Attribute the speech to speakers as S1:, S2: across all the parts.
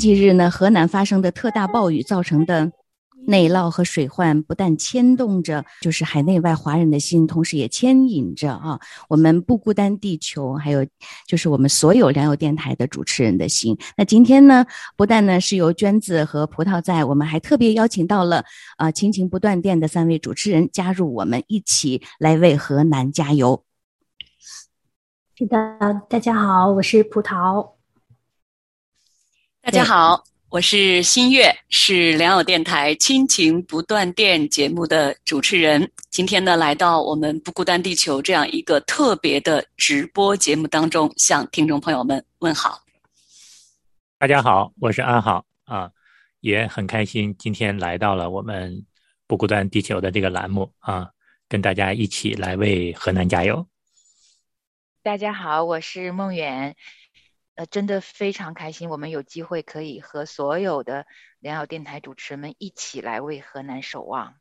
S1: 近日呢，河南发生的特大暴雨造成的内涝和水患，不但牵动着就是海内外华人的心，同时也牵引着啊我们不孤单地球，还有就是我们所有良友电台的主持人的心。那今天呢，不但呢是由娟子和葡萄在，我们还特别邀请到了啊亲情不断电的三位主持人加入我们，一起来为河南加油。
S2: 是的，大家好，我是葡萄。
S3: 大家好，我是新月，是良友电台亲情不断电节目的主持人。今天呢，来到我们不孤单地球这样一个特别的直播节目当中，向听众朋友们问好。
S4: 大家好，我是安好啊，也很开心今天来到了我们不孤单地球的这个栏目啊，跟大家一起来为河南加油。
S5: 大家好，我是孟远。呃，真的非常开心，我们有机会可以和所有的良友电台主持人们一起来为河南守望。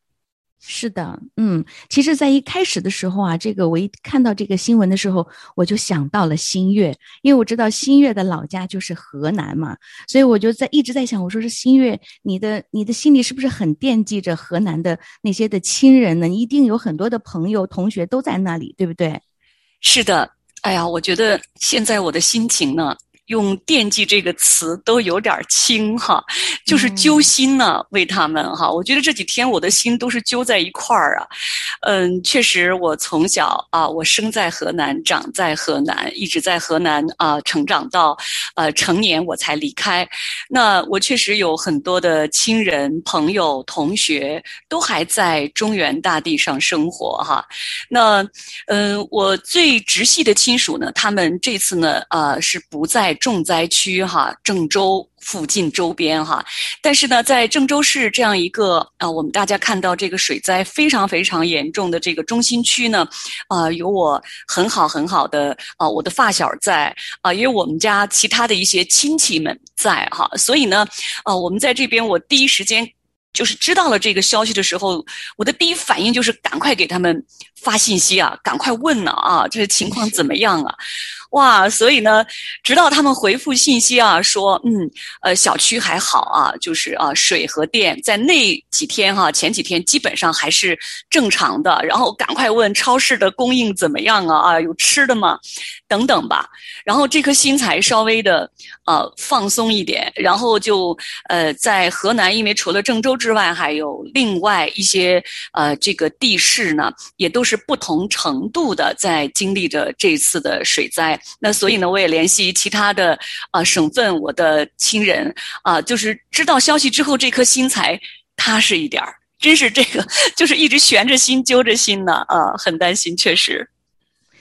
S1: 是的，嗯，其实，在一开始的时候啊，这个我一看到这个新闻的时候，我就想到了新月，因为我知道新月的老家就是河南嘛，所以我就在一直在想，我说是新月，你的你的心里是不是很惦记着河南的那些的亲人呢？你一定有很多的朋友同学都在那里，对不对？
S3: 是的，哎呀，我觉得现在我的心情呢。用“惦记”这个词都有点轻哈，就是揪心呢，为他们哈。我觉得这几天我的心都是揪在一块儿啊。嗯，确实，我从小啊，我生在河南，长在河南，一直在河南啊成长到呃成年我才离开。那我确实有很多的亲人、朋友、同学都还在中原大地上生活哈。那嗯，我最直系的亲属呢，他们这次呢啊是不在。重灾区哈，郑州附近周边哈，但是呢，在郑州市这样一个啊，我们大家看到这个水灾非常非常严重的这个中心区呢，啊，有我很好很好的啊，我的发小在啊，也有我们家其他的一些亲戚们在哈，所以呢，啊，我们在这边，我第一时间就是知道了这个消息的时候，我的第一反应就是赶快给他们发信息啊，赶快问呢啊，这个情况怎么样啊？哇，所以呢，直到他们回复信息啊，说嗯，呃，小区还好啊，就是啊，水和电在那几天哈，前几天基本上还是正常的。然后赶快问超市的供应怎么样啊？啊，有吃的吗？等等吧。然后这颗心才稍微的呃放松一点。然后就呃在河南，因为除了郑州之外，还有另外一些呃这个地市呢，也都是不同程度的在经历着这次的水灾。那所以呢，我也联系其他的啊省份，我的亲人啊，就是知道消息之后，这颗心才踏实一点儿。真是这个，就是一直悬着心、揪着心呢啊，很担心，确实，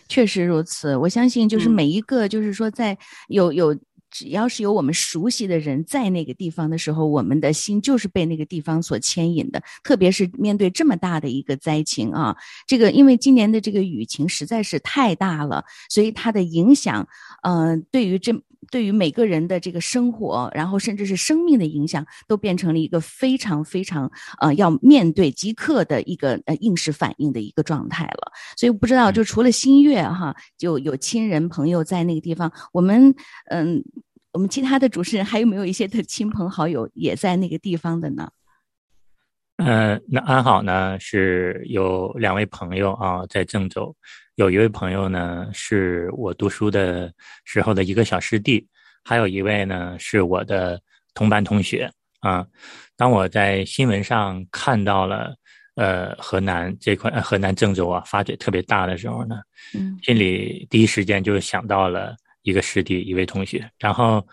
S1: 确实如此。我相信，就是每一个，就是说，在有有。只要是有我们熟悉的人在那个地方的时候，我们的心就是被那个地方所牵引的。特别是面对这么大的一个灾情啊，这个因为今年的这个雨情实在是太大了，所以它的影响，嗯，对于这对于每个人的这个生活，然后甚至是生命的影响，都变成了一个非常非常呃要面对即刻的一个呃应时反应的一个状态了。所以不知道，就除了新月哈，就有亲人朋友在那个地方，我们嗯。我们其他的主持人还有没有一些的亲朋好友也在那个地方的呢？
S4: 嗯，那安好呢是有两位朋友啊，在郑州，有一位朋友呢是我读书的时候的一个小师弟，还有一位呢是我的同班同学啊。当我在新闻上看到了呃河南这块河南郑州啊发展特别大的时候呢，嗯，心里第一时间就想到了。一个师弟，一位同学，然后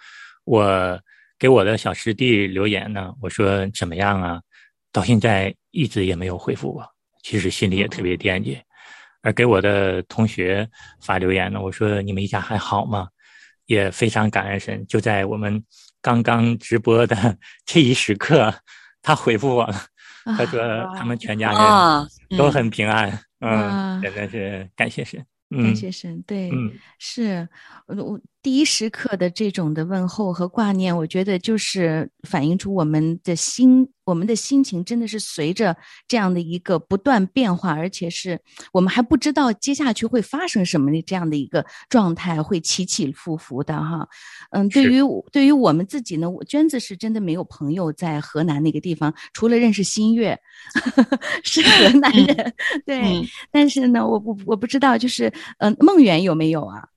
S4: 我给我的小师弟留言呢，我说怎么样啊？到现在一直也没有回复我，其实心里也特别惦记。而给我的同学发留言呢，我说你们一家还好吗？也非常感恩神，就在我们刚刚直播的 这一时刻，他回复我了，他说他们全家人都很平安，嗯，真的是感谢神。
S1: 感谢神，对，是。我我第一时刻的这种的问候和挂念，我觉得就是反映出我们的心，我们的心情真的是随着这样的一个不断变化，而且是我们还不知道接下去会发生什么的这样的一个状态，会起起伏伏的哈。嗯，对于对于我们自己呢，我娟子是真的没有朋友在河南那个地方，除了认识新月，是河南人，对。但是呢，我不我不知道，就是嗯，梦圆有没有啊？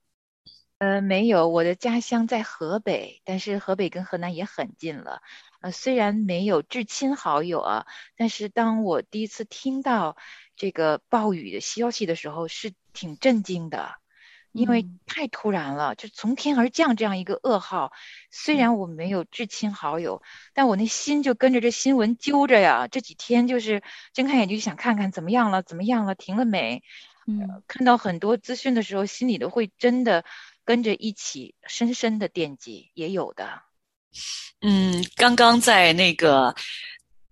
S5: 呃，没有，我的家乡在河北，但是河北跟河南也很近了。呃，虽然没有至亲好友啊，但是当我第一次听到这个暴雨的消息的时候，是挺震惊的，因为太突然了，就从天而降这样一个噩耗。虽然我没有至亲好友，但我那心就跟着这新闻揪着呀。这几天就是睁开眼睛想看看怎么样了，怎么样了，停了没？嗯，看到很多资讯的时候，心里都会真的。跟着一起深深的惦记也有的，
S3: 嗯，刚刚在那个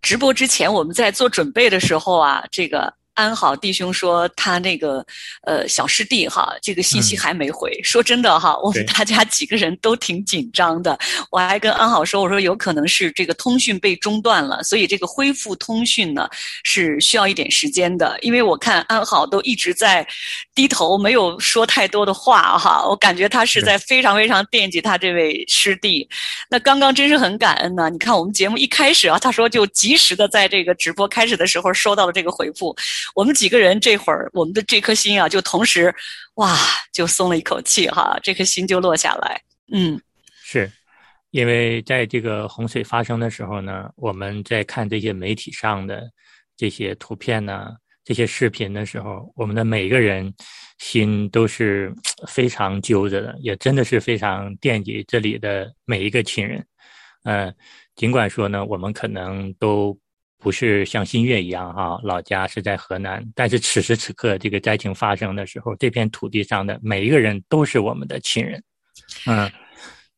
S3: 直播之前，我们在做准备的时候啊，这个。安好弟兄说他那个呃小师弟哈，这个信息还没回。说真的哈，我们大家几个人都挺紧张的。我还跟安好说，我说有可能是这个通讯被中断了，所以这个恢复通讯呢是需要一点时间的。因为我看安好都一直在低头，没有说太多的话哈。我感觉他是在非常非常惦记他这位师弟。那刚刚真是很感恩呢。你看我们节目一开始啊，他说就及时的在这个直播开始的时候收到了这个回复。我们几个人这会儿，我们的这颗心啊，就同时，哇，就松了一口气哈，这颗心就落下来。嗯，
S4: 是，因为在这个洪水发生的时候呢，我们在看这些媒体上的这些图片呢、这些视频的时候，我们的每个人心都是 非常揪着的，也真的是非常惦记这里的每一个亲人。嗯，尽管说呢，我们可能都。不是像新月一样哈，老家是在河南，但是此时此刻这个灾情发生的时候，这片土地上的每一个人都是我们的亲人，嗯，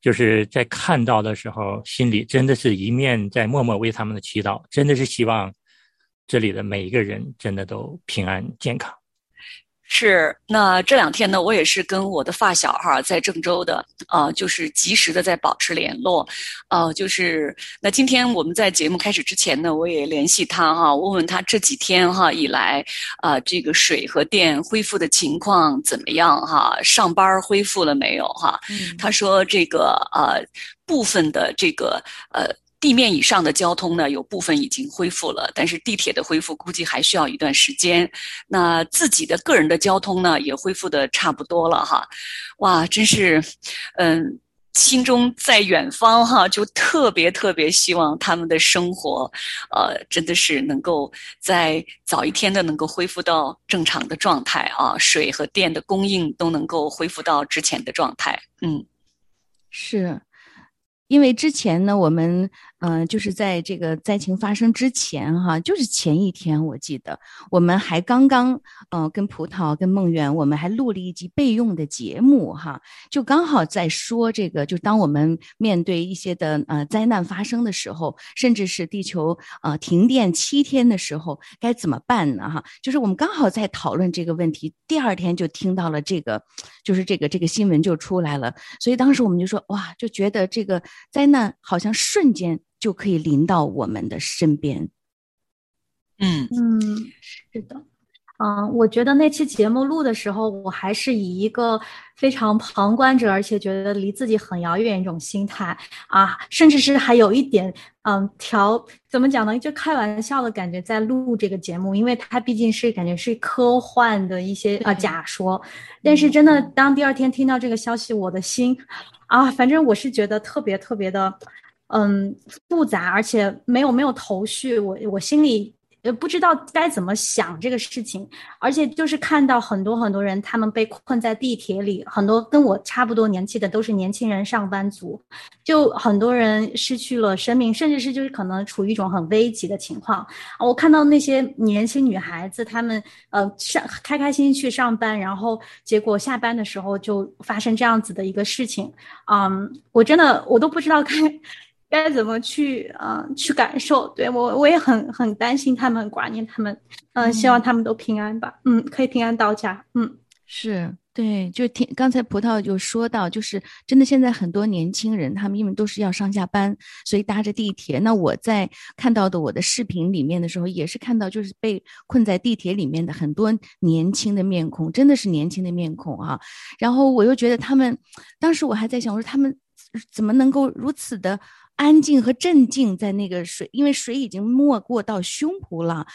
S4: 就是在看到的时候，心里真的是一面在默默为他们的祈祷，真的是希望这里的每一个人真的都平安健康。
S3: 是，那这两天呢，我也是跟我的发小哈在郑州的，啊，就是及时的在保持联络，呃，就是那今天我们在节目开始之前呢，我也联系他哈，问问他这几天哈以来，啊，这个水和电恢复的情况怎么样哈，上班恢复了没有哈？嗯他说这个呃部分的这个呃。地面以上的交通呢，有部分已经恢复了，但是地铁的恢复估计还需要一段时间。那自己的个人的交通呢，也恢复的差不多了哈。哇，真是，嗯，心中在远方哈，就特别特别希望他们的生活，呃，真的是能够在早一天的能够恢复到正常的状态啊，水和电的供应都能够恢复到之前的状态。嗯，
S1: 是。因为之前呢，我们嗯，就是在这个灾情发生之前哈，就是前一天，我记得我们还刚刚嗯，跟葡萄跟梦圆，我们还录了一集备用的节目哈，就刚好在说这个，就当我们面对一些的呃灾难发生的时候，甚至是地球呃停电七天的时候，该怎么办呢哈？就是我们刚好在讨论这个问题，第二天就听到了这个，就是这个这个新闻就出来了，所以当时我们就说哇，就觉得这个。灾难好像瞬间就可以临到我们的身边。
S3: 嗯
S2: 嗯，是的，嗯，我觉得那期节目录的时候，我还是以一个非常旁观者，而且觉得离自己很遥远一种心态啊，甚至是还有一点嗯调怎么讲呢？就开玩笑的感觉在录这个节目，因为它毕竟是感觉是科幻的一些啊假说。但是真的，当第二天听到这个消息，我的心。啊，反正我是觉得特别特别的，嗯，复杂，而且没有没有头绪，我我心里。呃，不知道该怎么想这个事情，而且就是看到很多很多人，他们被困在地铁里，很多跟我差不多年纪的都是年轻人、上班族，就很多人失去了生命，甚至是就是可能处于一种很危急的情况。我看到那些年轻女孩子，她们呃上开开心心去上班，然后结果下班的时候就发生这样子的一个事情，嗯，我真的我都不知道该。该怎么去啊？去感受，对我我也很很担心他们，挂念他们，嗯，希望他们都平安吧，嗯，可以平安到家，嗯，
S1: 是。对，就听刚才葡萄就说到，就是真的现在很多年轻人，他们因为都是要上下班，所以搭着地铁。那我在看到的我的视频里面的时候，也是看到就是被困在地铁里面的很多年轻的面孔，真的是年轻的面孔啊。然后我又觉得他们，当时我还在想，我说他们怎么能够如此的。安静和镇静在那个水，因为水已经没过到胸脯了。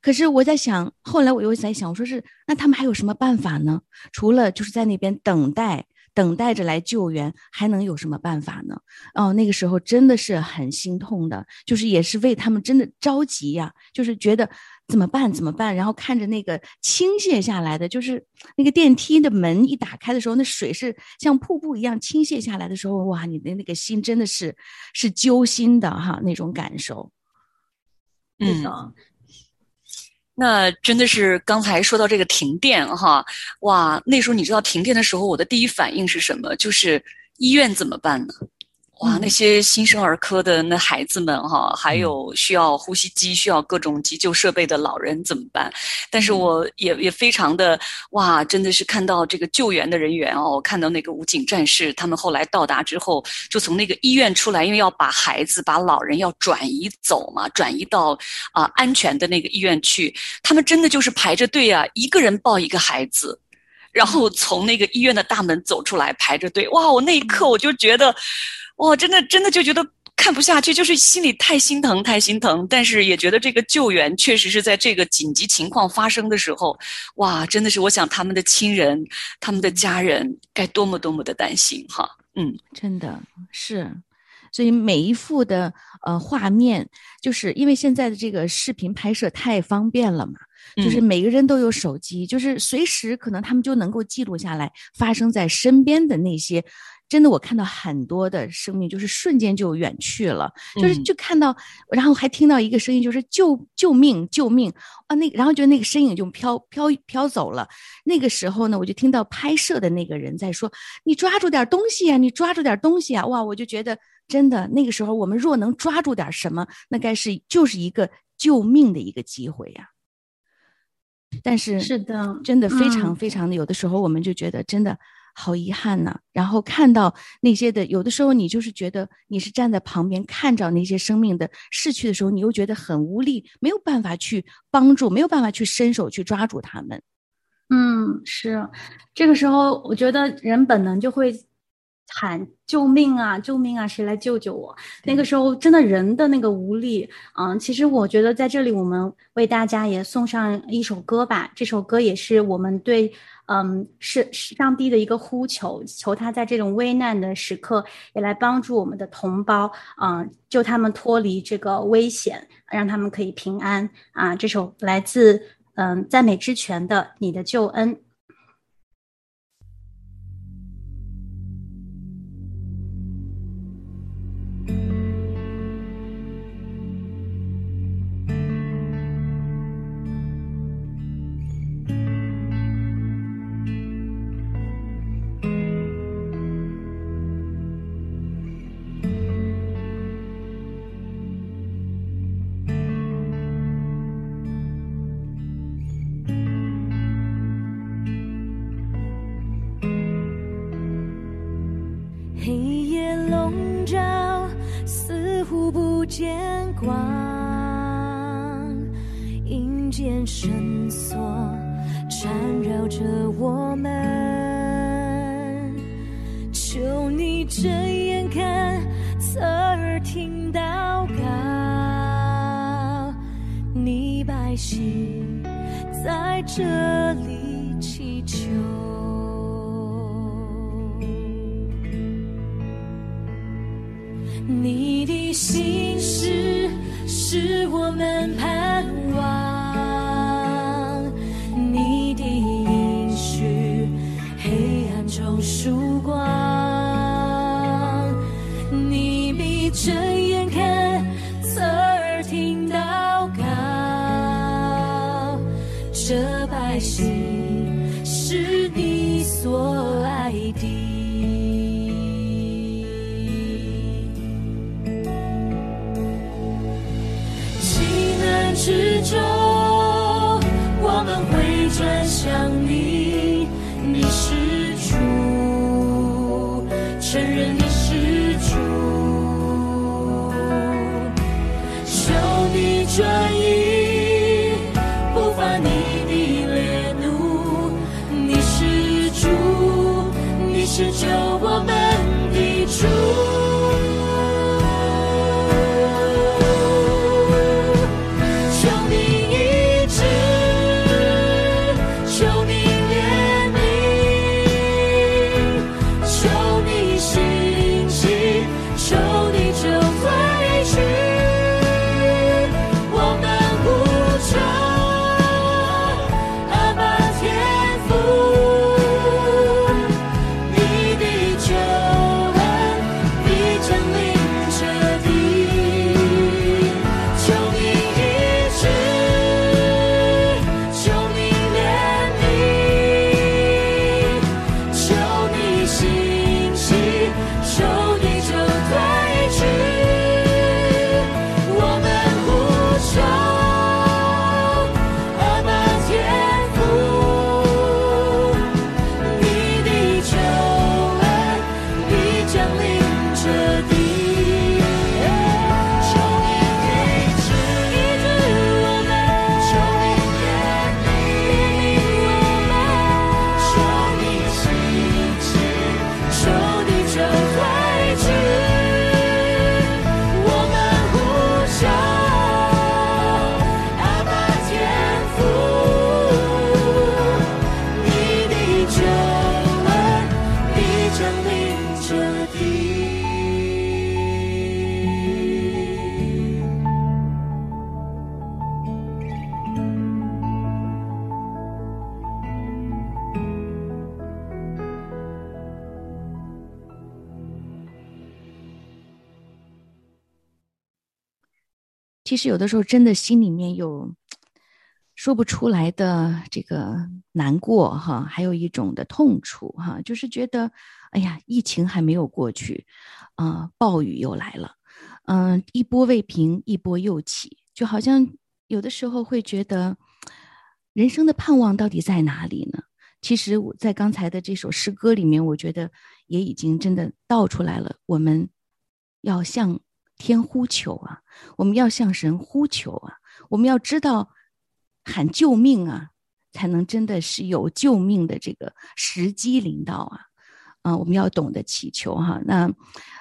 S1: 可是我在想，后来我又在想，我说是那他们还有什么办法呢？除了就是在那边等待，等待着来救援，还能有什么办法呢？哦，那个时候真的是很心痛的，就是也是为他们真的着急呀，就是觉得。怎么办？怎么办？然后看着那个倾泻下来的，就是那个电梯的门一打开的时候，那水是像瀑布一样倾泻下来的时候，哇！你的那个心真的是是揪心的哈，那种感受。
S3: 嗯，那真的是刚才说到这个停电哈，哇！那时候你知道停电的时候，我的第一反应是什么？就是医院怎么办呢？哇，那些新生儿科的那孩子们哈，还有需要呼吸机、需要各种急救设备的老人怎么办？但是我也也非常的哇，真的是看到这个救援的人员哦，我看到那个武警战士，他们后来到达之后，就从那个医院出来，因为要把孩子、把老人要转移走嘛，转移到啊安全的那个医院去。他们真的就是排着队啊，一个人抱一个孩子，然后从那个医院的大门走出来，排着队。哇，我那一刻我就觉得。哇，真的真的就觉得看不下去，就是心里太心疼，太心疼。但是也觉得这个救援确实是在这个紧急情况发生的时候，哇，真的是我想他们的亲人、他们的家人该多么多么的担心哈。嗯，
S1: 真的是，所以每一幅的呃画面，就是因为现在的这个视频拍摄太方便了嘛，就是每个人都有手机，就是随时可能他们就能够记录下来发生在身边的那些。真的，我看到很多的生命，就是瞬间就远去了，就是就看到，然后还听到一个声音，就是救救命救命啊！那然后就那个身影就飘飘飘走了。那个时候呢，我就听到拍摄的那个人在说：“你抓住点东西呀，你抓住点东西啊！”哇，我就觉得真的，那个时候我们若能抓住点什么，那该是就是一个救命的一个机会呀。但是
S2: 是的，
S1: 真的非常非常的，有的时候我们就觉得真的。好遗憾呐！然后看到那些的，有的时候你就是觉得你是站在旁边看着那些生命的逝去的时候，你又觉得很无力，没有办法去帮助，没有办法去伸手去抓住他们。
S2: 嗯，是，这个时候我觉得人本能就会喊救命啊，救命啊，谁来救救我？那个时候真的人的那个无力，嗯，其实我觉得在这里我们为大家也送上一首歌吧，这首歌也是我们对。嗯，是上帝的一个呼求，求他在这种危难的时刻也来帮助我们的同胞，嗯，救他们脱离这个危险，让他们可以平安啊！这首来自嗯赞美之泉的《你的救恩》。
S6: 望阴间绳索缠绕着我们求你睁眼看侧耳听祷告你百姓在这里祈求。你的心我们拍
S7: 转移，不发你的烈怒。你是主，你是救我们的主。
S1: 其实有的时候真的心里面有说不出来的这个难过哈，还有一种的痛楚哈，就是觉得，哎呀，疫情还没有过去，啊，暴雨又来了，嗯，一波未平，一波又起，就好像有的时候会觉得，人生的盼望到底在哪里呢？其实我在刚才的这首诗歌里面，我觉得也已经真的道出来了，我们要向天呼求啊，我们要向神呼求啊，我们要知道。喊救命啊，才能真的是有救命的这个时机临到啊！啊，我们要懂得祈求哈。那，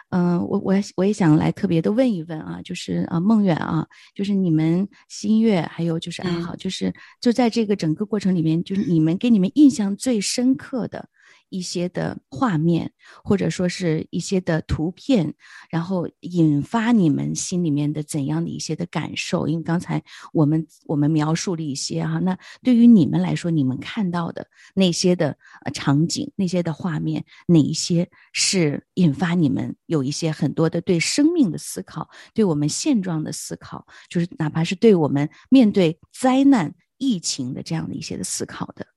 S1: 嗯，我我我也想来特别的问一问啊，就是啊，梦远啊，就是你们新月还有就是安好，就是就在这个整个过程里面，就是你们给你们印象最深刻的。一些的画面，或者说是一些的图片，然后引发你们心里面的怎样的一些的感受？因为刚才我们我们描述了一些哈，那对于你们来说，你们看到的那些的场景、那些的画面，哪一些是引发你们有一些很多的对生命的思考，对我们现状的思考，就是哪怕是对我们面对灾难、疫情的这样的一些的思考的。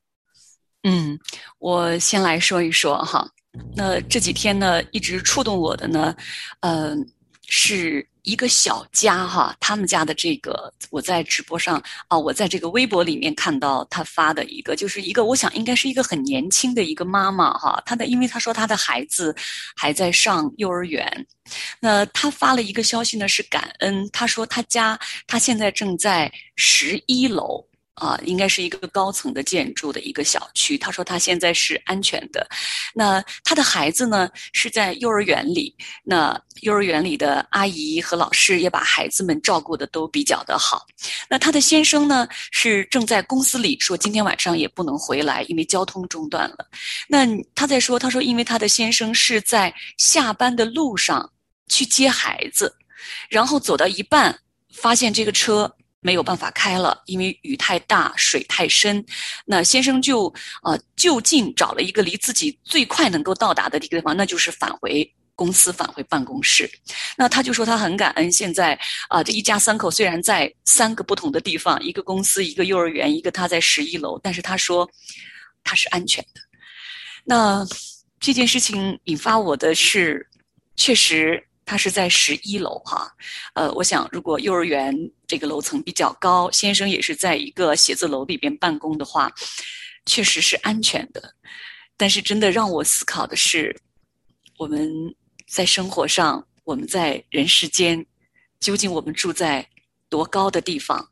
S3: 嗯，我先来说一说哈。那这几天呢，一直触动我的呢，呃，是一个小家哈，他们家的这个，我在直播上啊，我在这个微博里面看到他发的一个，就是一个我想应该是一个很年轻的一个妈妈哈，她的因为她说她的孩子还在上幼儿园，那她发了一个消息呢是感恩，她说她家她现在正在十一楼。啊，应该是一个高层的建筑的一个小区。他说他现在是安全的。那他的孩子呢是在幼儿园里，那幼儿园里的阿姨和老师也把孩子们照顾的都比较的好。那他的先生呢是正在公司里，说今天晚上也不能回来，因为交通中断了。那他在说，他说因为他的先生是在下班的路上去接孩子，然后走到一半发现这个车。没有办法开了，因为雨太大，水太深。那先生就呃就近找了一个离自己最快能够到达的地方，那就是返回公司，返回办公室。那他就说他很感恩，现在啊这一家三口虽然在三个不同的地方，一个公司，一个幼儿园，一个他在十一楼，但是他说他是安全的。那这件事情引发我的是，确实。他是在十一楼哈，呃，我想如果幼儿园这个楼层比较高，先生也是在一个写字楼里边办公的话，确实是安全的。但是真的让我思考的是，我们在生活上，我们在人世间，究竟我们住在多高的地方？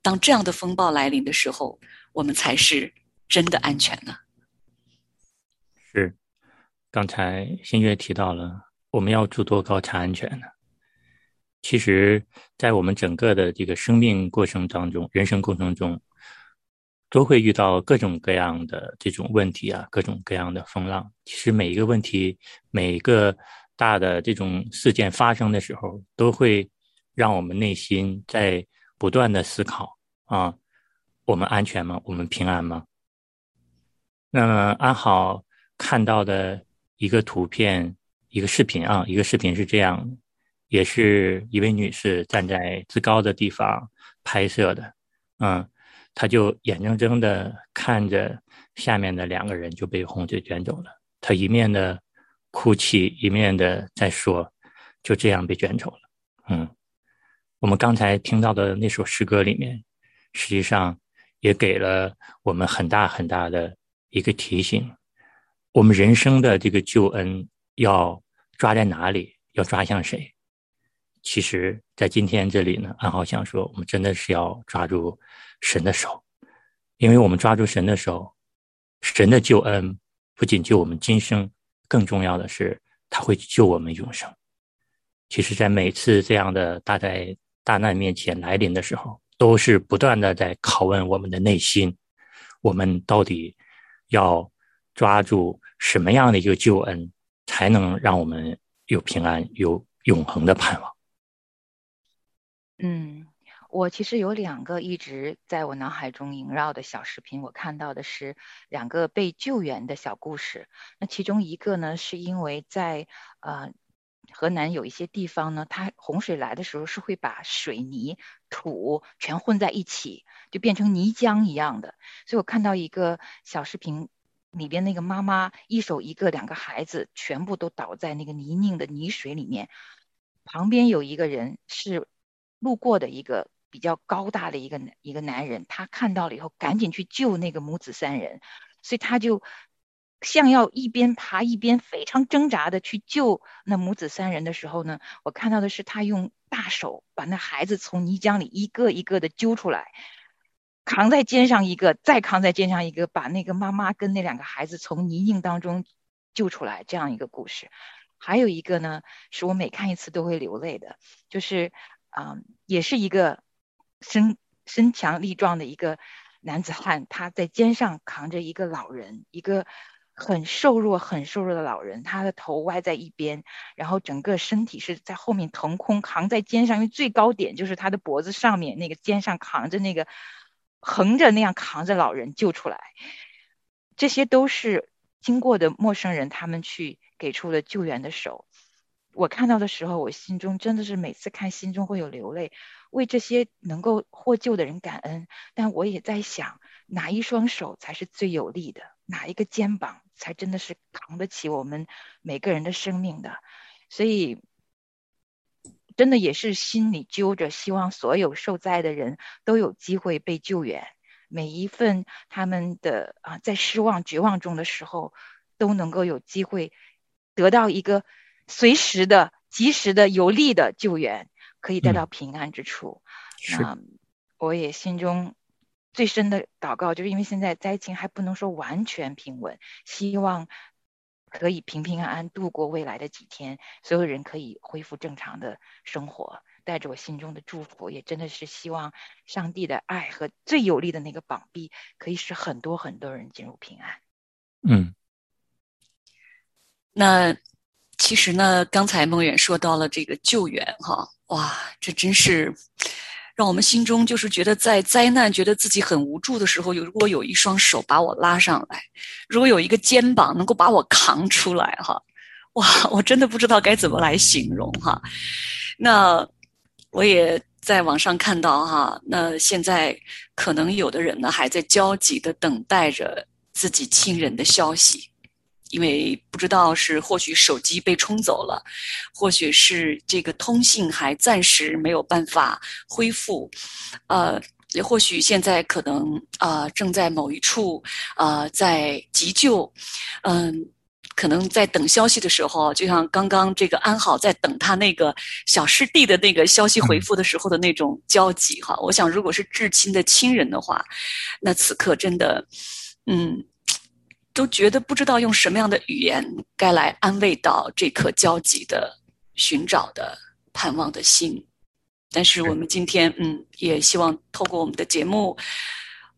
S3: 当这样的风暴来临的时候，我们才是真的安全呢？
S4: 是，刚才新月提到了。我们要住多高才安全呢？其实，在我们整个的这个生命过程当中，人生过程中，都会遇到各种各样的这种问题啊，各种各样的风浪。其实每一个问题，每一个大的这种事件发生的时候，都会让我们内心在不断的思考啊：我们安全吗？我们平安吗？那么安好看到的一个图片。一个视频啊，一个视频是这样，也是一位女士站在最高的地方拍摄的，嗯，她就眼睁睁的看着下面的两个人就被洪水卷走了，她一面的哭泣，一面的在说，就这样被卷走了，嗯，我们刚才听到的那首诗歌里面，实际上也给了我们很大很大的一个提醒，我们人生的这个救恩要。抓在哪里？要抓向谁？其实，在今天这里呢，安浩想说，我们真的是要抓住神的手，因为我们抓住神的手，神的救恩不仅救我们今生，更重要的是，他会救我们永生。其实，在每次这样的大灾大难面前来临的时候，都是不断的在拷问我们的内心：我们到底要抓住什么样的一个救恩？才能让我们有平安、有永恒的盼望。
S5: 嗯，我其实有两个一直在我脑海中萦绕的小视频，我看到的是两个被救援的小故事。那其中一个呢，是因为在呃河南有一些地方呢，它洪水来的时候是会把水泥土全混在一起，就变成泥浆一样的。所以我看到一个小视频，里边那个妈妈一手一个两个孩子全部都倒在那个泥泞的泥水里面，旁边有一个人是路过的一个比较高大的一个一个男人，他看到了以后赶紧去救那个母子三人，所以他就。像要一边爬一边非常挣扎的去救那母子三人的时候呢，我看到的是他用大手把那孩子从泥浆里一个一个的揪出来，扛在肩上一个，再扛在肩上一个，把那个妈妈跟那两个孩子从泥泞当中救出来，这样一个故事。还有一个呢，是我每看一次都会流泪的，就是啊，也是一个身身强力壮的一个男子汉，他在肩上扛着一个老人，一个。很瘦弱、很瘦弱的老人，他的头歪在一边，然后整个身体是在后面腾空，扛在肩上，因为最高点就是他的脖子上面那个肩上扛着那个横着那样扛着老人救出来，这些都是经过的陌生人，他们去给出了救援的手。我看到的时候，我心中真的是每次看，心中会有流泪，为这些能够获救的人感恩。但我也在想，哪一双手才是最有力的？哪一个肩膀才真的是扛得起我们每个人的生命的？所以，真的也是心里揪着，希望所有受灾的人都有机会被救援。每一份他们的啊，在失望、绝望中的时候，都能够有机会得到一个。随时的、及时的、有力的救援，可以带到平安之处。那我也心中最深的祷告，就是因为现在灾情还不能说完全平稳，希望可以平平安安度过未来的几天，所有人可以恢复正常的生活。带着我心中的祝福，也真的是希望上帝的爱和最有力的那个膀臂，可以使很多很多人进入平安。
S4: 嗯，
S3: 那。其实呢，刚才梦远说到了这个救援，哈，哇，这真是让我们心中就是觉得在灾难，觉得自己很无助的时候，有如果有一双手把我拉上来，如果有一个肩膀能够把我扛出来，哈，哇，我真的不知道该怎么来形容哈。那我也在网上看到哈，那现在可能有的人呢还在焦急的等待着自己亲人的消息。因为不知道是或许手机被冲走了，或许是这个通信还暂时没有办法恢复，呃，也或许现在可能啊正在某一处啊在急救，嗯，可能在等消息的时候，就像刚刚这个安好在等他那个小师弟的那个消息回复的时候的那种焦急哈。我想，如果是至亲的亲人的话，那此刻真的，嗯。都觉得不知道用什么样的语言该来安慰到这颗焦急的、寻找的、盼望的心。但是我们今天，嗯，也希望透过我们的节目，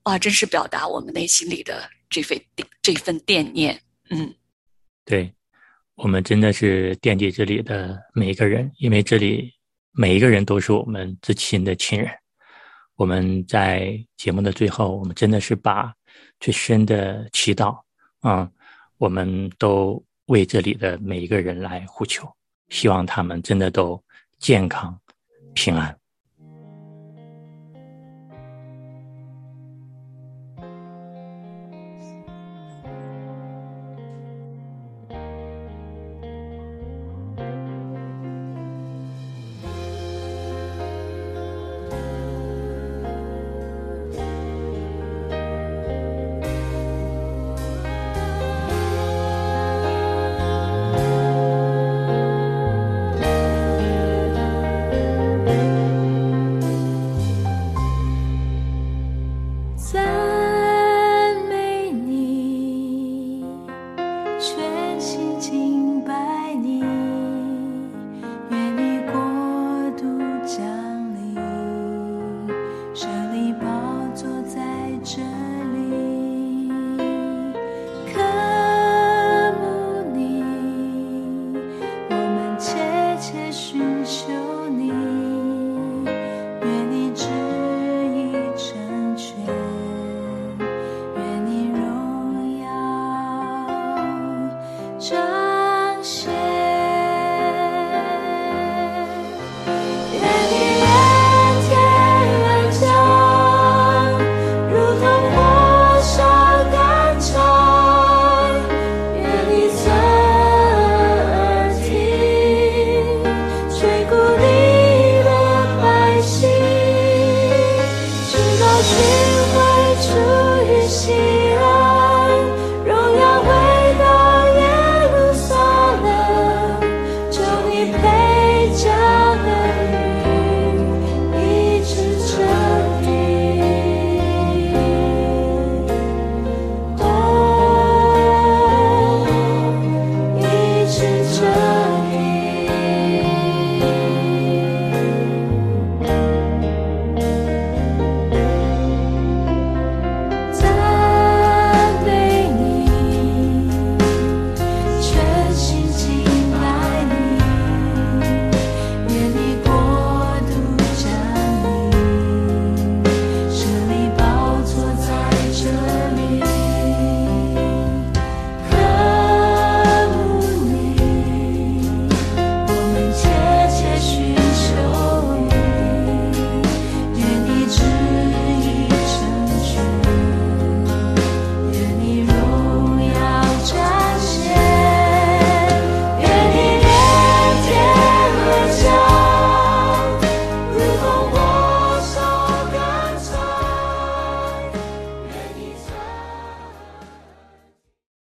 S3: 啊，真是表达我们内心里的这份这份惦念。嗯，
S4: 对，我们真的是惦记这里的每一个人，因为这里每一个人都是我们至亲的亲人。我们在节目的最后，我们真的是把最深的祈祷。嗯，我们都为这里的每一个人来呼求，希望他们真的都健康平安。